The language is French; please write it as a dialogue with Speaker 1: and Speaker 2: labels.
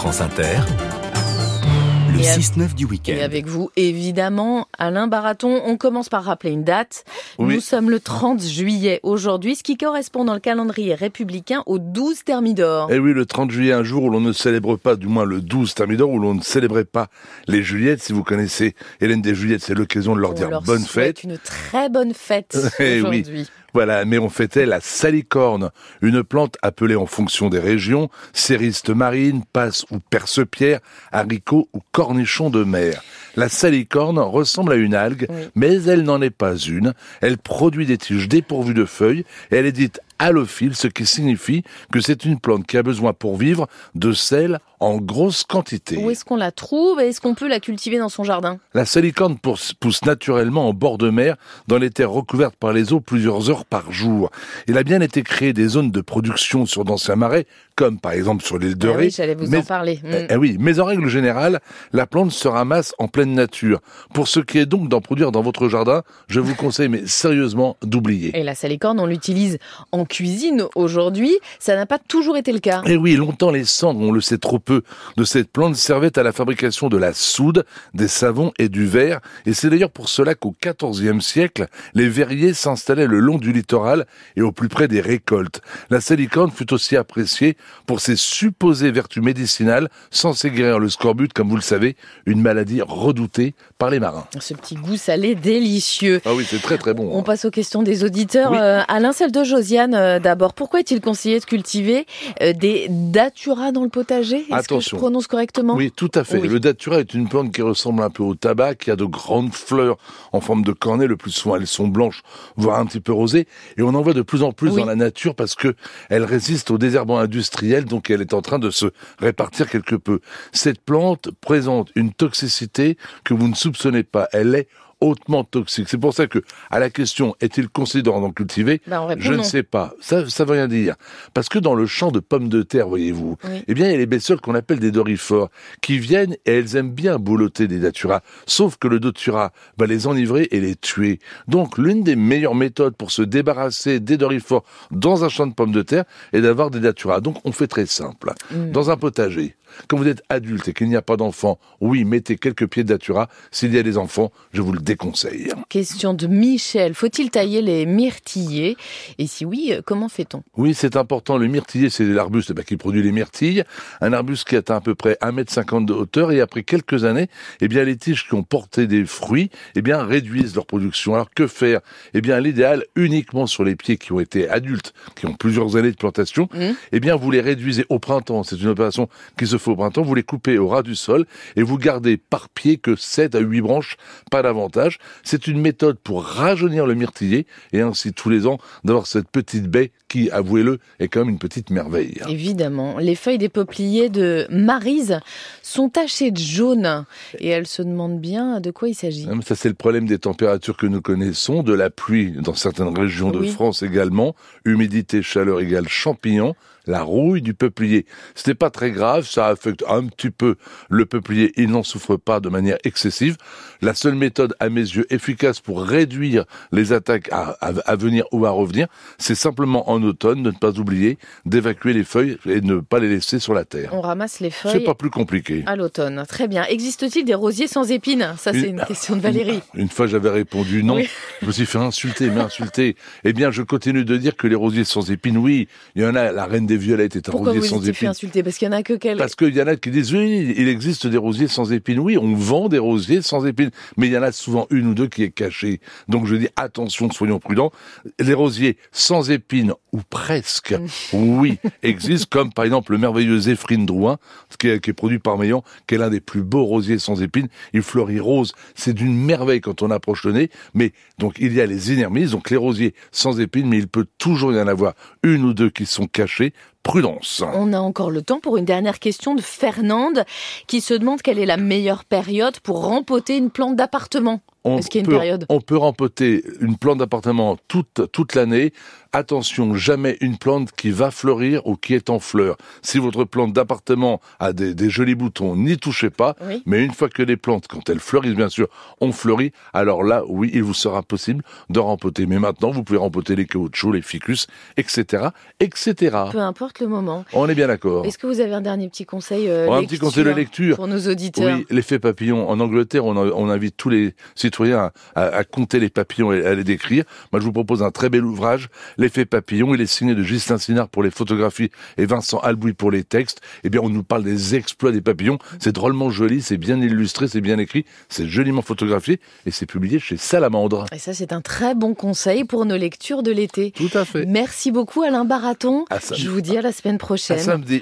Speaker 1: France Inter, le 6-9 du week-end.
Speaker 2: Et avec vous, évidemment, Alain Baraton, on commence par rappeler une date.
Speaker 3: Oui.
Speaker 2: Nous sommes le 30 juillet aujourd'hui, ce qui correspond dans le calendrier républicain au 12 Thermidor.
Speaker 3: Eh oui, le 30 juillet, un jour où l'on ne célèbre pas, du moins le 12 Thermidor, où l'on ne célébrait pas les Juliettes. Si vous connaissez Hélène des Juliettes, c'est l'occasion de leur
Speaker 2: On
Speaker 3: dire
Speaker 2: leur
Speaker 3: bonne fête.
Speaker 2: Une très bonne fête
Speaker 3: Eh oui. Voilà, mais on fêtait la salicorne, une plante appelée en fonction des régions, cériste marine, passe ou perce-pierre, haricot ou cornichon de mer. La salicorne ressemble à une algue,
Speaker 2: Oui.
Speaker 3: mais elle n'en est pas une. Elle produit des tiges dépourvues de feuilles et elle est dite halophile, ce qui signifie que c'est une plante qui a besoin pour vivre de sel en grosse quantité.
Speaker 2: Où est-ce qu'on la trouve et est-ce qu'on peut la cultiver dans son jardin?
Speaker 3: La salicorne pousse, pousse naturellement en bord de mer, dans les terres recouvertes par les eaux plusieurs heures par jour. Il a bien été créé des zones de production sur d'anciens marais, comme par exemple sur l'île de
Speaker 2: Ah
Speaker 3: Ré.
Speaker 2: oui, j'allais vous
Speaker 3: mais-
Speaker 2: en parler.
Speaker 3: Eh, eh oui, mais en règle générale, la plante se ramasse en pleine nature. Pour ce qui est donc d'en produire dans votre jardin, je vous conseille, mais sérieusement, d'oublier.
Speaker 2: Et la salicorne, on l'utilise en cuisine aujourd'hui. Ça n'a pas toujours été le cas.
Speaker 3: Eh oui, longtemps les cendres, on le sait trop peu, de cette plante servaient à la fabrication de la soude, des savons et du verre. Et c'est d'ailleurs pour cela qu'au XIVe siècle, les verriers s'installaient le long du littoral et au plus près des récoltes. La salicorne fut aussi appréciée pour ses supposées vertus médicinales, censées guérir le scorbut, comme vous le savez, une maladie redoutée par les marins.
Speaker 2: Ce petit goût salé délicieux.
Speaker 3: Ah oui, c'est très très bon.
Speaker 2: On
Speaker 3: hein.
Speaker 2: passe aux questions des auditeurs.
Speaker 3: Oui.
Speaker 2: Euh, Alain, celle de Josiane, euh, d'abord. Pourquoi est-il conseillé de cultiver euh, des datura dans le potager? Est-ce que je prononce correctement?
Speaker 3: Oui, tout à fait.
Speaker 2: Oui.
Speaker 3: Le datura est une plante qui ressemble un peu au tabac, qui a de grandes fleurs en forme de cornet. Le plus souvent, elles sont blanches, voire un petit peu rosées. Et on en voit de plus en plus
Speaker 2: Oui.
Speaker 3: dans la nature parce que elle résiste au désherbant industriel, donc elle est en train de se répartir quelque peu. Cette plante présente une toxicité que vous ne soupçonnez pas. Elle est hautement toxique. C'est pour ça que, à la question, est-il conseillé d'en cultiver?
Speaker 2: Répond
Speaker 3: Je
Speaker 2: non.
Speaker 3: ne sais pas. Ça, ça veut rien dire. Parce que dans le champ de pommes de terre, voyez-vous,
Speaker 2: Oui.
Speaker 3: eh bien, il y a les bestioles qu'on appelle des dorifores, qui viennent et elles aiment bien boulotter des daturas. Sauf que le datura va les enivrer et les tuer. Donc, l'une des meilleures méthodes pour se débarrasser des dorifores dans un champ de pommes de terre est d'avoir des daturas. Donc, on fait très simple.
Speaker 2: Mm.
Speaker 3: Dans un potager, quand vous êtes adulte et qu'il n'y a pas d'enfants, oui, mettez quelques pieds de datura. S'il y a des enfants, je vous le déconseille.
Speaker 2: Question de Michel. Faut-il tailler les myrtillers Et si oui, euh, comment fait-on?
Speaker 3: Oui, c'est important. Le myrtillier, c'est l'arbuste bah, qui produit les myrtilles. Un arbuste qui atteint à peu près 1m50 de hauteur et après quelques années, eh bien, les tiges qui ont porté des fruits, eh bien, réduisent leur production. Alors, que faire? Eh bien, l'idéal, uniquement sur les pieds qui ont été adultes, qui ont plusieurs années de plantation,
Speaker 2: Mhm.
Speaker 3: eh bien, vous les réduisez au printemps. C'est une opération qui se fait au printemps. Vous les coupez au ras du sol et vous gardez par pied que 7 à 8 branches, pas davantage. C'est une méthode pour rajeunir le myrtillier et ainsi tous les ans d'avoir cette petite baie qui, avouez-le, est quand même une petite merveille.
Speaker 2: Évidemment, les feuilles des peupliers de Marise sont tachées de jaune et elle se demande bien de quoi il s'agit.
Speaker 3: Hein, Ça, c'est le problème des températures que nous connaissons, de la pluie dans certaines régions de
Speaker 2: Oui.
Speaker 3: France également, humidité, chaleur égale champignons, la rouille du peuplier. Ce n'est pas très grave, ça affecte un petit peu le peuplier, il n'en souffre pas de manière excessive. La seule méthode, à mes yeux, efficace pour réduire les attaques à, à- à venir ou à revenir, c'est simplement en automne de ne pas oublier d'évacuer les feuilles et de ne pas les laisser sur la terre.
Speaker 2: On ramasse les
Speaker 3: C'est
Speaker 2: feuilles
Speaker 3: pas plus compliqué.
Speaker 2: à l'automne. Très bien. Existe-t-il des rosiers sans épines? Ça, c'est
Speaker 3: Une-
Speaker 2: une question de Valérie.
Speaker 3: Une fois, j'avais répondu non.
Speaker 2: Oui.
Speaker 3: Je me suis fait insulter, mais insulter. Eh bien, je continue de dire que les rosiers sans épines, oui, il y en a. La reine des violettes est un
Speaker 2: Pourquoi
Speaker 3: rosier
Speaker 2: vous
Speaker 3: sans épines.
Speaker 2: insulter Parce qu'il y en a que quelques.
Speaker 3: Parce qu'il y en a qui disent oui, il existe des rosiers sans épines. Oui, on vend des rosiers sans épines, mais il y en a souvent une ou deux qui est cachée. Donc je dis attention, soyons prudents. Les rosiers sans épines ou presque, oui, existent, comme par exemple le merveilleux Zéphrine Drouin, qui est, qui est produit par Meillan, qui est l'un des plus beaux rosiers sans épines. Il fleurit rose, c'est d'une merveille quand on approche le nez. Mais donc il y a les inermis, donc les rosiers sans épines, mais il peut toujours y en avoir une ou deux qui sont cachés. Prudence.
Speaker 2: On a encore le temps pour une dernière question de Fernande qui se demande quelle est la meilleure période pour rempoter une plante d'appartement.
Speaker 3: On
Speaker 2: Est-ce qu'il y a une
Speaker 3: peut,
Speaker 2: période
Speaker 3: on peut rempoter une plante d'appartement toute, toute l'année. Attention, jamais une plante qui va fleurir ou qui est en fleur. Si votre plante d'appartement a des, des jolis boutons, n'y touchez pas.
Speaker 2: Oui.
Speaker 3: Mais une fois que les plantes, quand elles fleurissent bien sûr, ont fleuri, alors là, oui, il vous sera possible de rempoter. Mais maintenant, vous pouvez rempoter les caoutchoucs, les ficus, etc., etc.
Speaker 2: Peu importe le moment.
Speaker 3: On est bien d'accord.
Speaker 2: Est-ce que vous avez un dernier petit conseil euh,
Speaker 3: Oh, un petit conseil de lecture.
Speaker 2: pour nos auditeurs?
Speaker 3: Oui, l'effet papillon. En Angleterre, on invite tous les citoyens à, à- à compter les papillons et à les décrire. Moi, je vous propose un très bel ouvrage, L'effet papillon. Il est signé de Ghislain Sinard pour les photographies et Vincent Albouy pour les textes. Eh bien, on nous parle des exploits des papillons. C'est drôlement joli, c'est bien illustré, c'est bien écrit, c'est joliment photographié et c'est publié chez Salamandre.
Speaker 2: Et ça, c'est un très bon conseil pour nos lectures de l'été.
Speaker 3: Tout à fait.
Speaker 2: Merci beaucoup Alain Baraton.
Speaker 3: À
Speaker 2: Je vous dis à la semaine
Speaker 3: À
Speaker 2: prochaine.
Speaker 3: samedi.